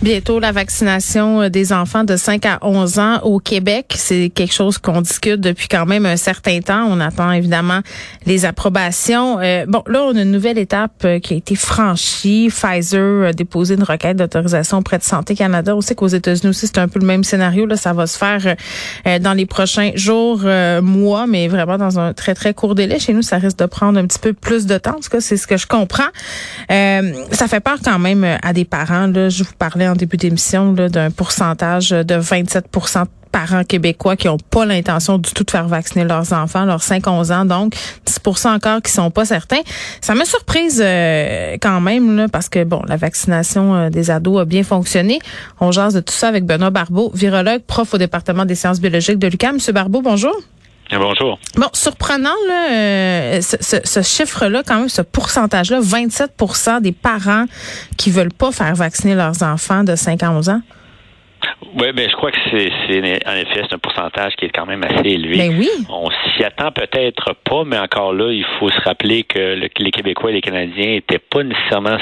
Bientôt la vaccination euh, des enfants de 5 à 11 ans au Québec. C'est quelque chose qu'on discute depuis quand même un certain temps. On attend évidemment les approbations. Euh, bon, là, on a une nouvelle étape euh, qui a été franchie. Pfizer a déposé une requête d'autorisation auprès de Santé Canada. On sait qu'aux États-Unis aussi, c'est un peu le même scénario. Là, ça va se faire dans les prochains jours, mois, mais vraiment dans un très, très court délai. Chez nous, ça risque de prendre un petit peu plus de temps. En tout cas, c'est ce que je comprends. ça fait peur quand même à des parents. Là, je vous parlais en début d'émission d'un pourcentage de 27 de parents québécois qui n'ont pas l'intention du tout de faire vacciner leurs enfants, leurs 5-11 ans, donc 10% encore qui sont pas certains. Ça m'a surprise euh, quand même, là, parce que bon, la vaccination euh, des ados a bien fonctionné. On jase de tout ça avec Benoît Barbeau, virologue, prof au département des sciences biologiques de l'UQAM. Monsieur Barbeau, bonjour. Bonjour. Bon, surprenant, là, euh, ce, chiffre-là, quand même, ce pourcentage-là, 27% des parents qui veulent pas faire vacciner leurs enfants de 5 à 11 ans? Oui, ben je crois que c'est, en effet c'est un pourcentage qui est quand même assez élevé. Ben oui. On s'y attend peut-être pas, mais encore là, il faut se rappeler que les Québécois et les Canadiens étaient pas nécessairement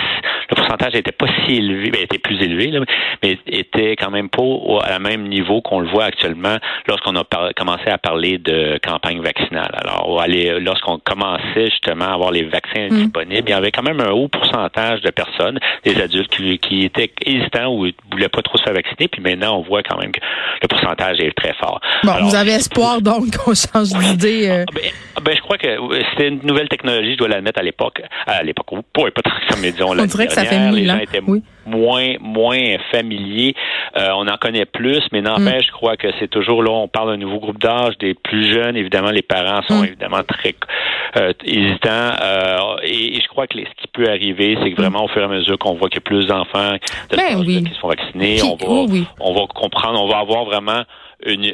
le pourcentage n'était pas si élevé, ben, était plus élevé, là, mais était quand même pas à la même niveau qu'on le voit actuellement lorsqu'on a commencé à parler de campagne vaccinale. Alors, lorsqu'on commençait justement à avoir les vaccins mm. disponibles, il y avait quand même un haut pourcentage de personnes, des adultes qui, qui étaient hésitants ou voulaient pas trop se faire vacciner, puis maintenant on voit quand même que le pourcentage est très fort. Bon, vous avez espoir donc qu'on change d'idée. Euh... Ah, ben, ah, ben, je crois que c'était une nouvelle technologie, je dois l'admettre à l'époque. À l'époque, pas, pas tant mais disons, on dirait que ça fait mille ans. Oui moins moins familiers. Euh, on en connaît plus, mais n'empêche, mm. je crois que c'est toujours là, on parle d'un nouveau groupe d'âge, des plus jeunes. Évidemment, les parents sont mm. évidemment très euh, hésitants. Euh, et, je crois que ce qui peut arriver, c'est que vraiment, au fur et à mesure qu'on voit qu'il y a plus d'enfants ben qui se font vacciner, on va, on va comprendre, on va avoir vraiment une,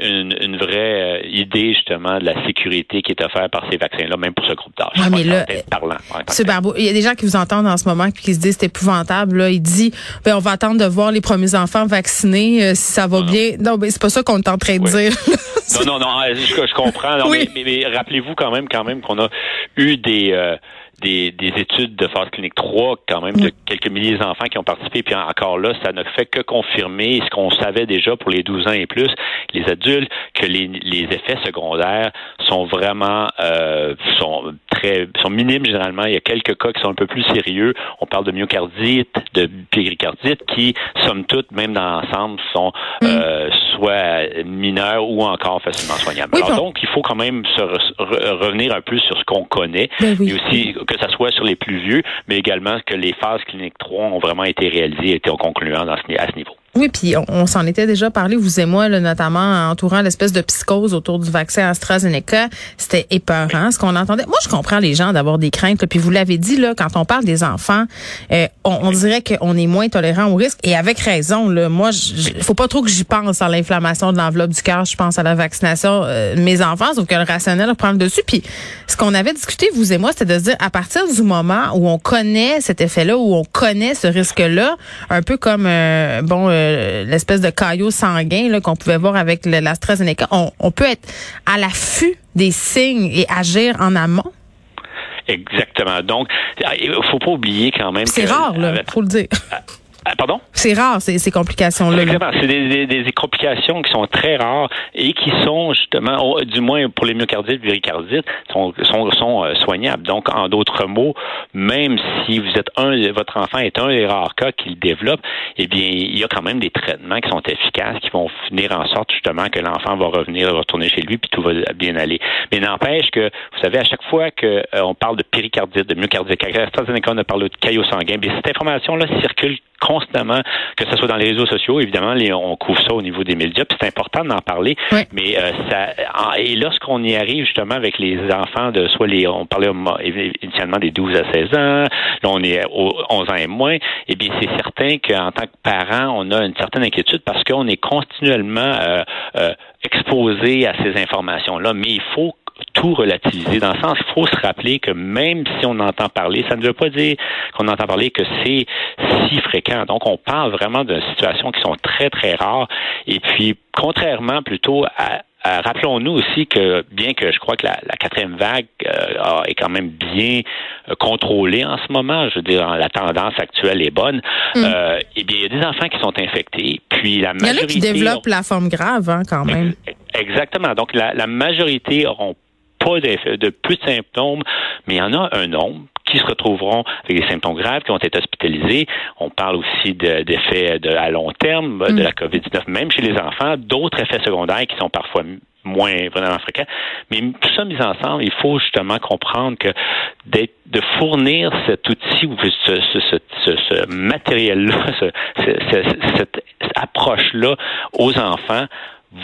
une, vraie euh, idée justement de la sécurité qui est offerte par ces vaccins-là, même pour ce groupe d'âge. Ouais, mais là, parlant. Barbeau, il y a des gens qui vous entendent en ce moment et qui se disent c'est épouvantable. Là. Il dit ben, on va attendre de voir les premiers enfants vaccinés euh, si ça va bien. Non, mais c'est pas ça qu'on est en train de dire. non, non, non, je, je comprends. mais, mais, rappelez-vous quand même, quand même qu'on a eu des euh, des, études de phase clinique 3, quand même, de quelques milliers d'enfants qui ont participé. Puis encore là, ça ne fait que confirmer ce qu'on savait déjà pour les 12 ans et plus, les adultes, que les, effets secondaires sont vraiment euh, sont très sont minimes généralement. Il y a quelques cas qui sont un peu plus sérieux. On parle de myocardite, de péricardite, qui, somme toute, même dans l'ensemble, sont mm. euh, soit mineurs ou encore facilement soignables. Alors, donc, il faut quand même se revenir un peu sur ce qu'on connaît, ben et aussi que ça soit sur les plus vieux, mais également que les phases cliniques 3 ont vraiment été réalisées et été concluantes à ce niveau. Oui, puis on, s'en était déjà parlé, vous et moi, là, notamment entourant l'espèce de psychose autour du vaccin AstraZeneca. C'était épeurant ce qu'on entendait. Moi, je comprends les gens d'avoir des craintes. puis vous l'avez dit, là, quand on parle des enfants, euh, on, dirait qu'on est moins tolérant au risque. Et avec raison, là, moi, il faut pas trop que j'y pense à l'inflammation de l'enveloppe du cœur. Je pense à la vaccination euh, de mes enfants, sauf que le rationnel prend le dessus. Puis ce qu'on avait discuté, vous et moi, c'était de se dire, à partir du moment où on connaît cet effet-là, où on connaît ce risque-là, un peu comme, euh, bon... Euh, l'espèce de caillot sanguin qu'on pouvait voir avec l'AstraZeneca, on, on peut être à l'affût des signes et agir en amont? Exactement. Donc, il faut pas oublier quand même. C'est rare, là, faut le dire. Ah, pardon? C'est rare, ces, ces complications-là. Exactement. C'est des, des, des, complications qui sont très rares et qui sont justement, du moins pour les myocardites, péricardites, sont, sont, sont euh, soignables. Donc, en d'autres mots, même si vous êtes un, votre enfant est un des rares cas qu'il développe, eh bien, il y a quand même des traitements qui sont efficaces, qui vont finir en sorte justement que l'enfant va revenir, retourner chez lui, puis tout va bien aller. Mais n'empêche que, vous savez, à chaque fois qu'on euh, parle de péricardite, de myocardite, à on a parlé de caillot sanguin, bien, cette information-là circule constamment, que ce soit dans les réseaux sociaux, évidemment, on couvre ça au niveau des médias, puis c'est important d'en parler. Mais euh, ça, et lorsqu'on y arrive justement avec les enfants de soit les, on parlait initialement des 12 à 16 ans, là on est aux 11 ans et moins, eh bien c'est certain qu'en tant que parent, on a une certaine inquiétude parce qu'on est continuellement euh, euh, exposé à ces informations-là. Mais il faut tout relativiser. Dans le sens, il faut se rappeler que même si on entend parler, ça ne veut pas dire qu'on entend parler que c'est si fréquent. Donc, on parle vraiment de situations qui sont très, très rares. Et puis, contrairement plutôt à euh, rappelons-nous aussi que bien que je crois que la, quatrième vague euh, est quand même bien euh, contrôlée en ce moment, je veux dire, la tendance actuelle est bonne, mm. eh bien, il y a des enfants qui sont infectés, puis la majorité... Il y en a qui développent la forme grave, hein, quand même. Exactement. Donc, la, la majorité auront pas de, de plus de symptômes, mais il y en a un nombre qui se retrouveront avec des symptômes graves, qui ont été hospitalisés. On parle aussi d'effets de, à long terme de mm. la COVID-19, même chez les enfants, d'autres effets secondaires qui sont parfois moins vraiment fréquents. Mais tout ça mis ensemble, il faut justement comprendre que de fournir cet outil ou ce, ce, ce, ce matériel-là, cette approche-là aux enfants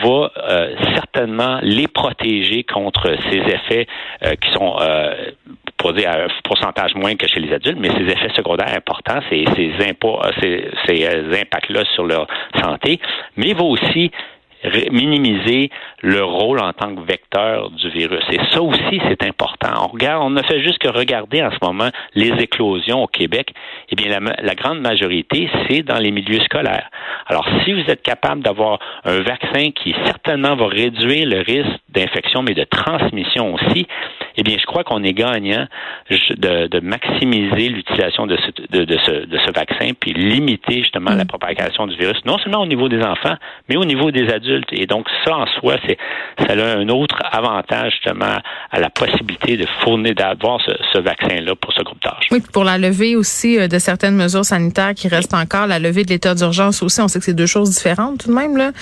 va euh, certainement les protéger contre ces effets euh, qui sont euh, pour dire à un pourcentage moins que chez les adultes, mais ces effets secondaires importants, ces, ces, ces, ces impacts-là sur leur santé, mais il va aussi minimiser le rôle en tant que vecteur du virus. Et ça aussi, c'est important. On regarde, on ne fait juste que regarder en ce moment les éclosions au Québec. Eh bien, la, la grande majorité, c'est dans les milieux scolaires. Alors, si vous êtes capable d'avoir un vaccin qui certainement va réduire le risque d'infection, mais de transmission aussi, eh bien, je crois qu'on est gagnant de, de maximiser l'utilisation de ce, de, de, ce, de ce vaccin, puis limiter justement la mm. propagation du virus, non seulement au niveau des enfants, mais au niveau des adultes. Et donc, ça en soi, c'est ça a un autre avantage justement à la possibilité de fournir, d'avoir ce, ce vaccin-là pour ce groupe d'âge. Oui, pour la levée aussi euh, de certaines mesures sanitaires qui restent encore, la levée de l'état d'urgence aussi, on sait que c'est deux choses différentes tout de même, là,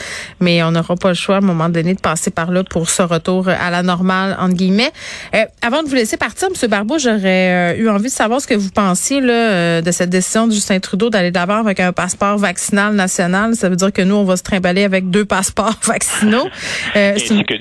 mais on n'aura pas le choix à un moment donné de passer par là pour ce retour à la normale, entre guillemets. Euh, avant de vous laisser partir, M. Barbeau, j'aurais euh, eu envie de savoir ce que vous pensiez là, euh, de cette décision de Justin Trudeau d'aller d'abord avec un passeport vaccinal national. Ça veut dire que nous, on va se trimballer avec deux passeports vaccinaux. ainsi, que,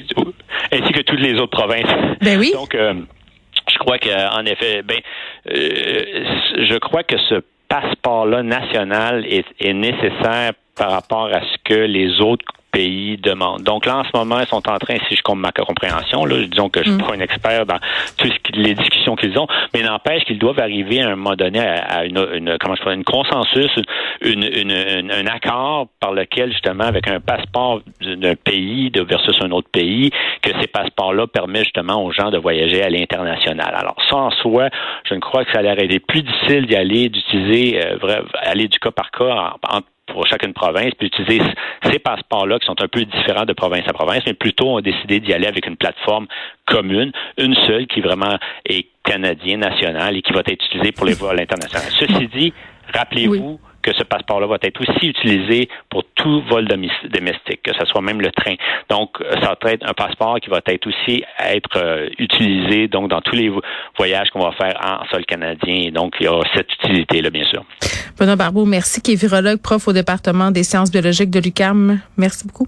ainsi, que, toutes les autres provinces. Ben oui. Donc, je crois qu'en effet, ben, je crois que ce passeport-là national est, est nécessaire par rapport à ce que les autres pays demandent. Donc là, en ce moment, ils sont en train, si je compte ma compréhension, là, disons que je ne suis mm. pas un expert dans toutes les discussions qu'ils ont, mais n'empêche qu'ils doivent arriver à un moment donné à, une, une, comment je une consensus, une, une, un accord par lequel, justement, avec un passeport d'un pays de versus un autre pays, que ces passeports-là permettent justement aux gens de voyager à l'international. Alors, ça en soi, je ne crois que ça aurait été plus difficile d'y aller, d'utiliser, euh, aller du cas par cas en, en pour chacune province, puis utiliser ces passeports-là qui sont un peu différents de province à province, mais plutôt on a décidé d'y aller avec une plateforme commune, une seule qui vraiment est canadien, national et qui va être utilisée pour les vols internationaux. Ceci dit, rappelez-vous que ce passeport-là va être aussi utilisé pour tout vol domestique, que ce soit même le train. Donc, ça va être un passeport qui va être aussi être euh, utilisé donc dans tous les voyages qu'on va faire en sol canadien. donc, il y a cette utilité-là, bien sûr. Benoît Barbeau, merci, qui est virologue, prof au département des sciences biologiques de l'UCAM. Merci beaucoup.